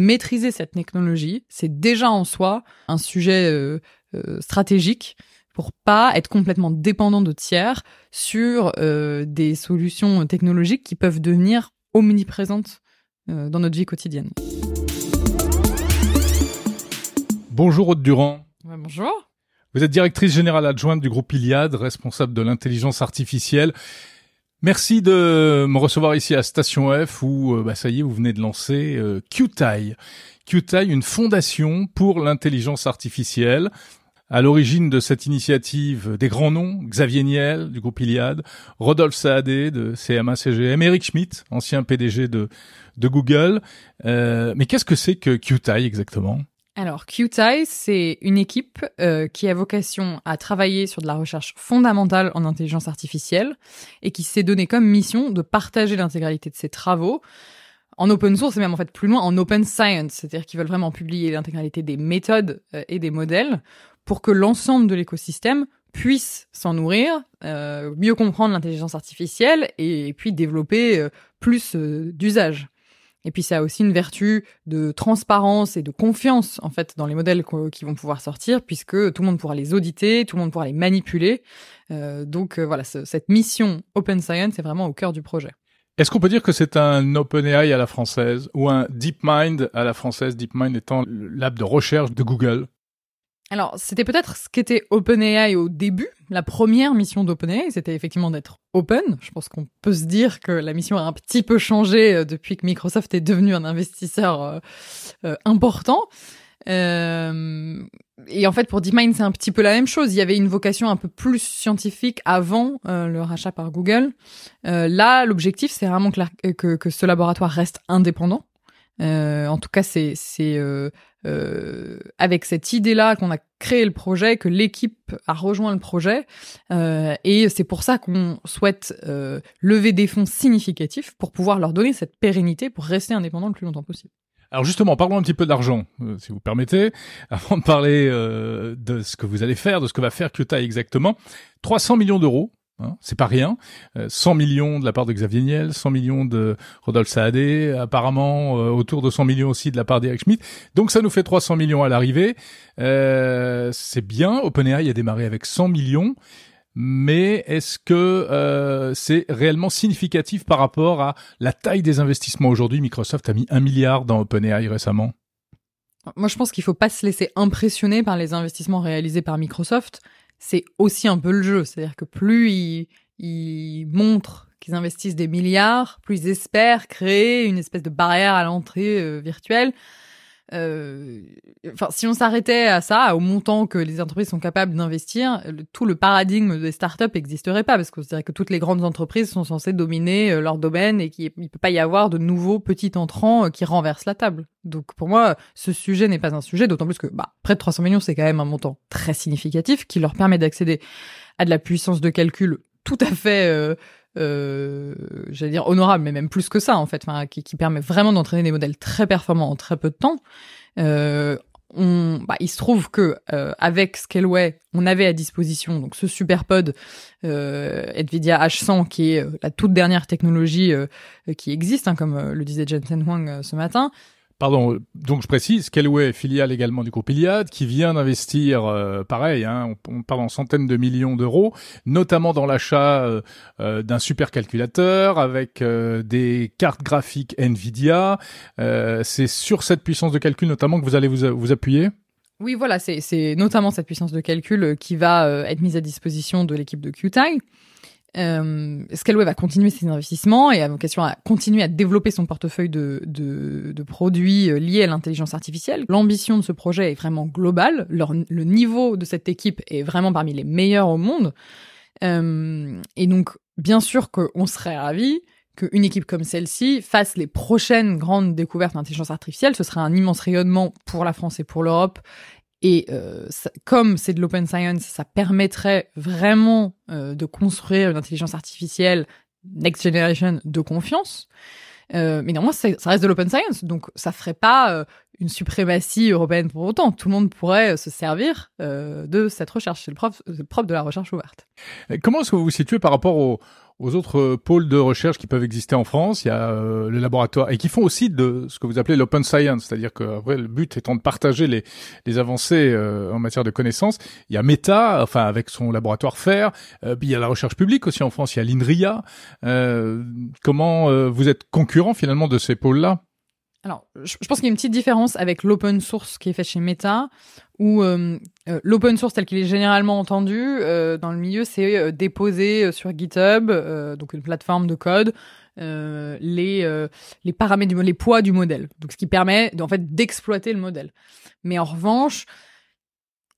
Maîtriser cette technologie, c'est déjà en soi un sujet euh, euh, stratégique pour pas être complètement dépendant de tiers sur euh, des solutions technologiques qui peuvent devenir omniprésentes dans notre vie quotidienne. Bonjour Aude Durand. bonjour. Vous êtes directrice générale adjointe du groupe Iliad, responsable de l'intelligence artificielle. Merci de me recevoir ici à Station F où, bah, ça y est, vous venez de lancer euh, QTI. QTI, une fondation pour l'intelligence artificielle. À l'origine de cette initiative, des grands noms, Xavier Niel du groupe Iliad, Rodolphe Saadé de CMA-CGM, Eric Schmidt, ancien PDG de, de Google. Euh, mais qu'est-ce que c'est que QTI exactement? Alors, QTI, c'est une équipe euh, qui a vocation à travailler sur de la recherche fondamentale en intelligence artificielle et qui s'est donné comme mission de partager l'intégralité de ses travaux en open source et même en fait plus loin en open science, c'est-à-dire qu'ils veulent vraiment publier l'intégralité des méthodes euh, et des modèles pour que l'ensemble de l'écosystème puisse s'en nourrir, euh, mieux comprendre l'intelligence artificielle et, puis développer plus d'usages. Et puis ça a aussi une vertu de transparence et de confiance en fait dans les modèles qui vont pouvoir sortir, puisque tout le monde pourra les auditer, tout le monde pourra les manipuler. Euh, donc euh, voilà, cette mission Open Science est vraiment au cœur du projet. Est-ce qu'on peut dire que c'est un OpenAI à la française ou un DeepMind à la française, DeepMind étant lab de recherche de Google? Alors, c'était peut-être ce qu'était OpenAI au début. La première mission d'OpenAI, c'était effectivement d'être open. Je pense qu'on peut se dire que la mission a un petit peu changé euh, depuis que Microsoft est devenu un investisseur euh, euh, important. et en fait, pour DeepMind, c'est un petit peu la même chose. Il y avait une vocation un peu plus scientifique avant le rachat par Google. là, l'objectif, c'est vraiment que, que, que, ce laboratoire reste indépendant. en tout cas, c'est euh, avec cette idée-là qu'on a créé le projet, que l'équipe a rejoint le projet, euh, et c'est pour ça qu'on souhaite euh, lever des fonds significatifs pour pouvoir leur donner cette pérennité pour rester indépendant le plus longtemps possible. Alors justement, parlons un petit peu d'argent, euh, si vous permettez, avant de parler euh, de ce que vous allez faire, de ce que va faire Kyoto exactement. 300 millions d'euros Hein, c'est pas rien. 100 euh, millions de la part de Xavier Niel, 100 millions de Rodolphe Saadé, apparemment euh, autour de 100 millions aussi de la part d'Eric Schmidt. Donc ça nous fait 300 millions à l'arrivée. Euh, c'est bien. OpenAI a démarré avec 100 millions. Mais est-ce que c'est réellement significatif par rapport à la taille des investissements aujourd'hui? Microsoft a mis un milliard dans OpenAI récemment. Moi, je pense qu'il faut pas se laisser impressionner par les investissements réalisés par Microsoft c'est aussi un peu le jeu. C'est-à-dire que plus ils, montrent qu'ils investissent des milliards, plus ils espèrent créer une espèce de barrière à l'entrée euh, virtuelle. Euh, enfin, si on s'arrêtait à ça, au montant que les entreprises sont capables d'investir, tout le paradigme des startups n'existerait pas parce qu'on dirait que toutes les grandes entreprises sont censées dominer euh, leur domaine et qu'il ne peut pas y avoir de nouveaux petits entrants qui renversent la table. Donc pour moi, ce sujet n'est pas un sujet, d'autant plus que bah, près de 300 millions, c'est quand même un montant très significatif qui leur permet d'accéder à de la puissance de calcul tout à fait euh, euh, j'allais dire honorable, mais même plus que ça en fait, enfin, qui, qui permet vraiment d'entraîner des modèles très performants en très peu de temps. Euh, on, bah, il se trouve que euh, avec Scaleway, on avait à disposition donc ce superpod euh, Nvidia H100 qui est euh, la toute dernière technologie euh, qui existe, hein, comme le disait Jensen Huang ce matin, Pardon, donc je précise, Scaleway, filiale également du groupe Iliad, qui vient d'investir, euh, pareil, hein, on, centaines de millions d'euros, notamment dans l'achat euh, euh, d'un supercalculateur avec des cartes graphiques Nvidia. c'est sur cette puissance de calcul notamment que vous allez vous, vous appuyer? Oui, voilà, c'est notamment cette puissance de calcul qui va être mise à disposition de l'équipe de QTAG. Euh, Scaleway va continuer ses investissements et a vocation à continuer à développer son portefeuille de, de, de produits euh, liés à l'intelligence artificielle. L'ambition de ce projet est vraiment globale. le niveau de cette équipe est vraiment parmi les meilleurs au monde. Euh, et donc, bien sûr qu'on serait ravis qu'une équipe comme celle-ci fasse les prochaines grandes découvertes d'intelligence artificielle. Ce serait un immense rayonnement pour la France et pour l'Europe et euh, comme c'est de l'open science, ça permettrait vraiment euh, de construire une intelligence artificielle next generation de confiance. Euh, mais néanmoins, ça reste de l'open science, donc ça ferait pas une suprématie européenne pour autant. Tout le monde pourrait se servir de cette recherche. C'est le propre, propre de la recherche ouverte. comment est-ce que vous vous situez par rapport au, aux autres euh, pôles de recherche qui peuvent exister en France? Il y a euh, le laboratoire et qui font aussi de ce que vous appelez l'open science, c'est-à-dire que après le but étant de partager les, les avancées euh, en matière de connaissances. Il y a Meta, enfin avec son laboratoire FAIR. il y a la recherche publique aussi en France. Il y a l'INRIA. comment vous êtes concurrent finalement de ces pôles-là? Alors, je pense qu'il y a une petite différence avec l'open source qui est fait chez Meta, où euh, euh, l'open source tel qu'il est généralement entendu euh, dans le milieu, c'est déposer sur GitHub, donc une plateforme de code, les les paramètres, les poids du modèle, donc ce qui permet en fait d'exploiter le modèle. Mais en revanche,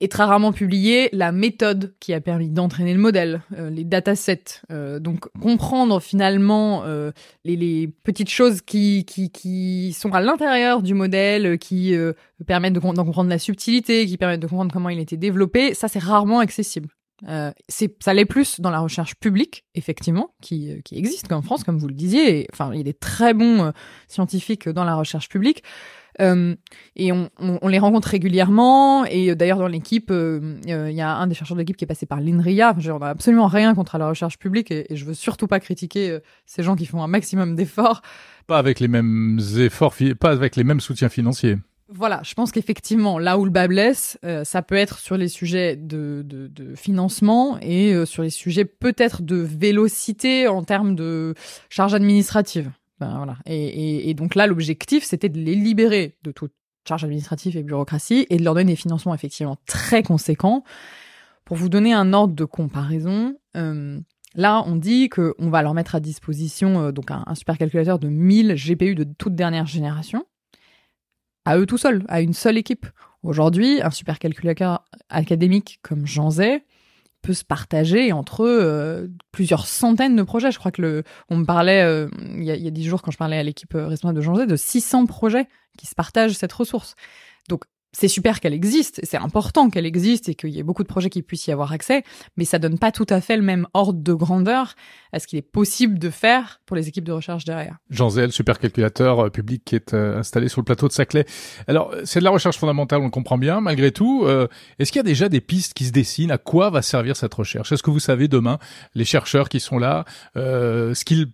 est très rarement publié la méthode qui a permis d'entraîner le modèle, euh, les datasets. Euh, donc comprendre finalement euh, les, les, petites choses qui, qui, qui sont à l'intérieur du modèle, qui euh, permettent de, comprendre la subtilité, qui permettent de comprendre comment il été développé, ça c'est rarement accessible. Euh, ça l'est plus dans la recherche publique effectivement qui, qui existe en France comme vous le disiez et, enfin il y a des très bons scientifiques dans la recherche publique euh, et on, on, on, les rencontre régulièrement. Et euh, d'ailleurs, dans l'équipe, euh, il y a un des chercheurs de l'équipe qui est passé par l'INRIA. Enfin, on n'a absolument rien contre la recherche publique et, et, je veux surtout pas critiquer ces gens qui font un maximum d'efforts. Pas avec les mêmes efforts, pas avec les mêmes soutiens financiers. Voilà, je pense qu'effectivement, là où le bas blesse, euh, ça peut être sur les sujets de, de, de financement et euh, sur les sujets peut-être de vélocité en termes de charge administrative. Ben, et, donc là, l'objectif, c'était de les libérer de toute charge administrative et bureaucratie et de leur donner des financements effectivement très conséquents. Pour vous donner un ordre de comparaison, euh, là, on dit qu'on va leur mettre à disposition euh, donc un, un supercalculateur de 1000 GPU de toute dernière génération, à eux tout seuls, à une seule équipe. Aujourd'hui, un supercalculateur académique comme Jean Zay, peut se partager entre euh, plusieurs centaines de projets. Je crois que le, on me parlait euh, il y a dix jours quand je parlais à l'équipe euh, responsable de Jean de 600 projets qui se partagent cette ressource. Donc c'est super qu'elle existe, c'est important qu'elle existe et qu'il y ait beaucoup de projets qui puissent y avoir accès, mais ça donne pas tout à fait le même ordre de grandeur à ce qu'il est possible de faire pour les équipes de recherche derrière. Jean Zel, supercalculateur euh, public qui est euh, installé sur le plateau de Saclay. Alors, c'est de la recherche fondamentale, on le comprend bien, malgré tout. Euh, est-ce qu'il y a déjà des pistes qui se dessinent? À quoi va servir cette recherche? Est-ce que vous savez demain, les chercheurs qui sont là, ce qu'ils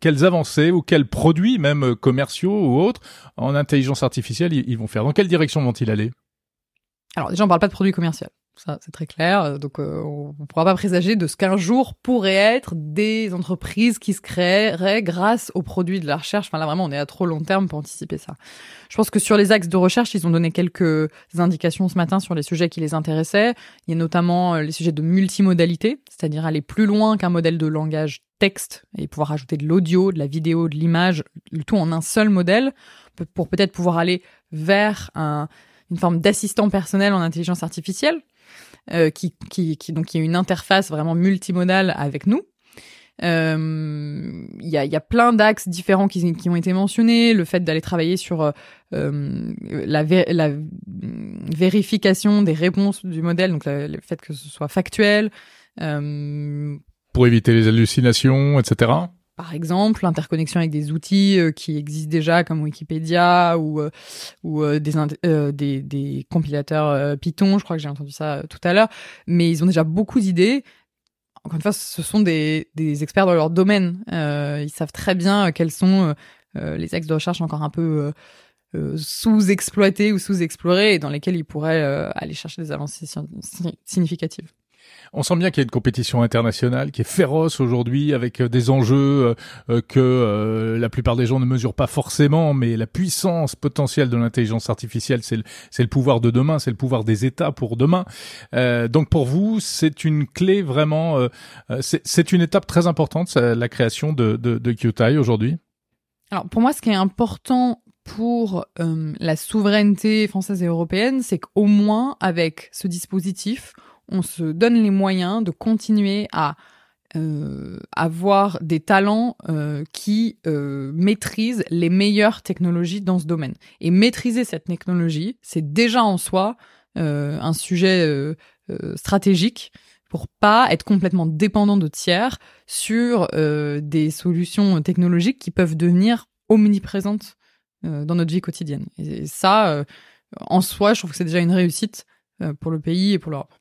quelles avancées ou quels produits, même commerciaux ou autres, en intelligence artificielle, ils vont faire? Dans quelle direction vont-ils aller? Alors déjà, on parle pas de produits commerciaux. Ça, c'est très clair. Donc, euh, on ne pourra pas présager de ce qu'un jour pourrait être des entreprises qui se créeraient grâce aux produits de la recherche. Enfin, là, vraiment, on est à trop long terme pour anticiper ça. Je pense que sur les axes de recherche, ils ont donné quelques indications ce matin sur les sujets qui les intéressaient. Il y a notamment euh, les sujets de multimodalité, c'est-à-dire aller plus loin qu'un modèle de langage texte et pouvoir ajouter de l'audio, de la vidéo, de l'image, le tout en un seul modèle, pour peut-être pouvoir aller vers un, une forme d'assistant personnel en intelligence artificielle, euh, qui, qui, qui, donc qui est une interface vraiment multimodale avec nous. Euh, il y, a, y a plein d'axes différents qui, qui ont été mentionnés, le fait d'aller travailler sur euh, la, la vérification des réponses du modèle, donc le fait que ce soit factuel. Euh, pour éviter les hallucinations, etc par exemple, l'interconnexion avec des outils euh, qui existent déjà comme Wikipédia ou, euh, euh, des, compilateurs Python, je crois que j'ai entendu ça tout à l'heure, mais ils ont déjà beaucoup d'idées. Encore une fois, ce sont des, des experts dans leur domaine. ils savent très bien quels sont les axes de recherche encore un peu sous-exploités ou sous-explorés et dans lesquels ils pourraient aller chercher des avancées significatives. On sent bien qu'il y a une compétition internationale qui est féroce aujourd'hui avec euh, des enjeux euh, euh, que la plupart des gens ne mesurent pas forcément, mais la puissance potentielle de l'intelligence artificielle, c'est le, pouvoir de demain, c'est le pouvoir des États pour demain. donc pour vous, c'est une clé vraiment, c'est une étape très importante, la création de, de, de aujourd'hui? Alors pour moi, ce qui est important pour la souveraineté française et européenne, c'est qu'au moins avec ce dispositif, on se donne les moyens de continuer à euh, avoir des talents euh, qui euh, maîtrisent les meilleures technologies dans ce domaine. Et maîtriser cette technologie, c'est déjà en soi un sujet stratégique pour pas être complètement dépendant de tiers sur des solutions technologiques qui peuvent devenir omniprésentes dans notre vie quotidienne. Et, ça, en soi, je trouve que c'est déjà une réussite pour le pays et pour l'Europe.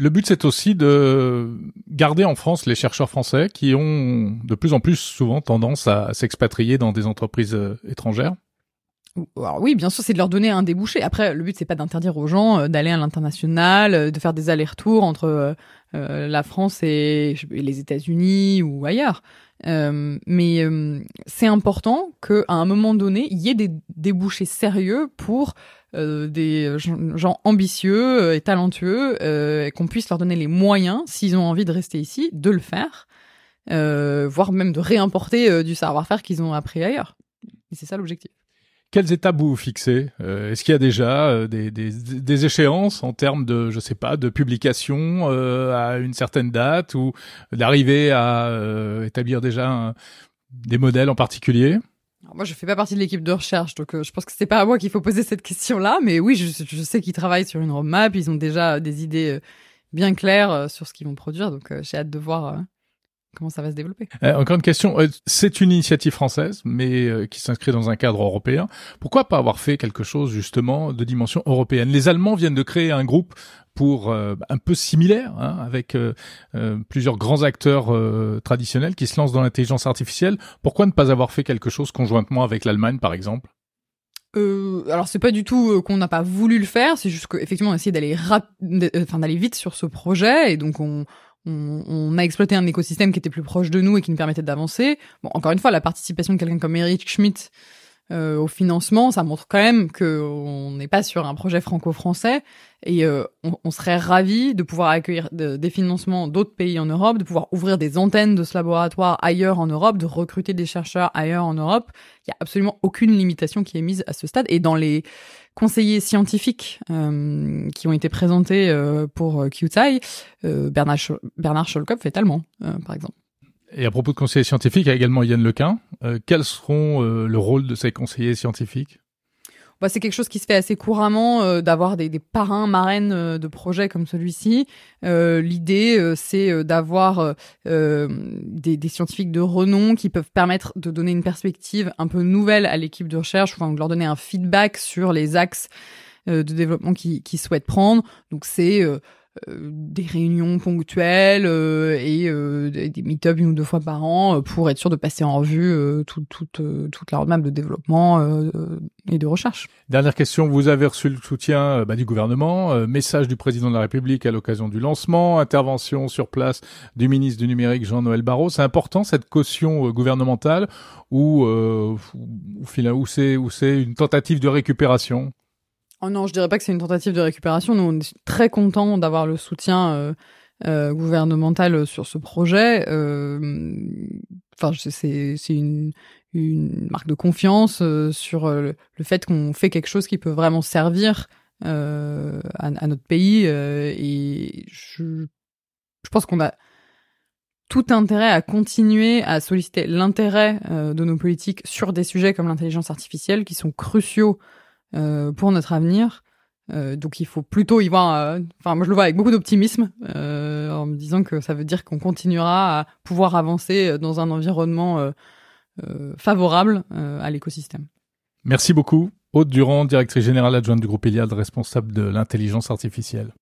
Le but, c'est aussi de garder en France les chercheurs français qui ont de plus en plus souvent tendance à s'expatrier dans des entreprises étrangères. Alors oui, bien sûr, c'est de leur donner un débouché. Après, le but c'est pas d'interdire aux gens euh, d'aller à l'international, euh, de faire des allers-retours entre euh, la France et les États-Unis ou ailleurs. mais c'est important qu'à un moment donné, il y ait des débouchés sérieux pour des gens ambitieux et talentueux, et qu'on puisse leur donner les moyens, s'ils ont envie de rester ici, de le faire, voire même de réimporter du savoir-faire qu'ils ont appris ailleurs. Et c'est ça l'objectif. Quelles étapes vous fixez? Euh, Est-ce qu'il y a déjà euh, des, des, des, échéances en termes de, je sais pas, de publication euh, à une certaine date ou d'arriver à établir déjà des modèles en particulier? Moi, je fais pas partie de l'équipe de recherche, donc je pense que c'est pas à moi qu'il faut poser cette question-là. Mais oui, je, je sais qu'ils travaillent sur une roadmap, ils ont déjà des idées bien claires sur ce qu'ils vont produire, donc j'ai hâte de voir comment ça va se développer? Euh, encore une question, euh, c'est une initiative française, mais euh, qui s'inscrit dans un cadre européen. Pourquoi pas avoir fait quelque chose justement de dimension européenne? Les Allemands viennent de créer un groupe pour un peu similaire, hein, avec plusieurs grands acteurs traditionnels qui se lancent dans l'intelligence artificielle. Pourquoi ne pas avoir fait quelque chose conjointement avec l'Allemagne, par exemple? Euh, alors c'est pas du tout qu'on n'a pas voulu le faire, c'est juste qu'effectivement on a essayé d'aller enfin d'aller vite sur ce projet et donc on, on, a exploité un écosystème qui était plus proche de nous et qui nous permettait d'avancer. Bon, encore une fois, la participation de quelqu'un comme Eric Schmidt euh, au financement, ça montre quand même qu'on n'est pas sur un projet franco-français et euh, on, serait ravi de pouvoir accueillir des financements d'autres pays en Europe, de pouvoir ouvrir des antennes de ce laboratoire ailleurs en Europe, de recruter des chercheurs ailleurs en Europe. Il y a absolument aucune limitation qui est mise à ce stade et dans les conseillers scientifiques euh, qui ont été présentés euh, pour QTI, Bernard, Bernard Scholkopf est allemand, par exemple. Et à propos de conseillers scientifiques, il y a également Yann Lequin. Euh, quels seront euh, le rôle de ces conseillers scientifiques? Bah, c'est quelque chose qui se fait assez couramment euh, d'avoir des, parrains, marraines euh, de projets comme celui-ci. L'idée, c'est d'avoir des, scientifiques de renom qui peuvent permettre de donner une perspective un peu nouvelle à l'équipe de recherche, enfin de leur donner un feedback sur les axes de développement qu'ils souhaitent prendre. Donc c'est des réunions ponctuelles euh, et euh, des meet-ups une ou deux fois par an pour être sûr de passer en revue toute, toute, toute la roadmap de développement et de recherche. Dernière question, vous avez reçu le soutien bah, du gouvernement, message du président de la République à l'occasion du lancement, intervention sur place du ministre du numérique Jean-Noël Barrot. C'est important cette caution gouvernementale ou, ou, ou c'est une tentative de récupération? Oh non, je dirais pas que c'est une tentative de récupération. Nous, on est très contents d'avoir le soutien euh, euh, gouvernemental sur ce projet. Euh, enfin, c'est une une marque de confiance sur le, fait qu'on fait quelque chose qui peut vraiment servir à, à, notre pays. et je, je pense qu'on a tout intérêt à continuer à solliciter l'intérêt de nos politiques sur des sujets comme l'intelligence artificielle qui sont cruciaux euh, pour notre avenir. Euh, donc il faut plutôt y voir, euh, enfin moi je le vois avec beaucoup d'optimisme, en me disant que ça veut dire qu'on continuera à pouvoir avancer dans un environnement favorable à l'écosystème. Merci beaucoup. Aude Durand, directrice générale adjointe du groupe Iliad, responsable de l'intelligence artificielle.